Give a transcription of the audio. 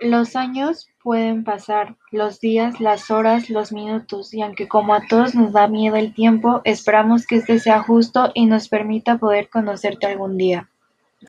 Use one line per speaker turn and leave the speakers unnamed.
Los años pueden pasar, los días, las horas, los minutos, y aunque como a todos nos da miedo el tiempo, esperamos que este sea justo y nos permita poder conocerte algún día.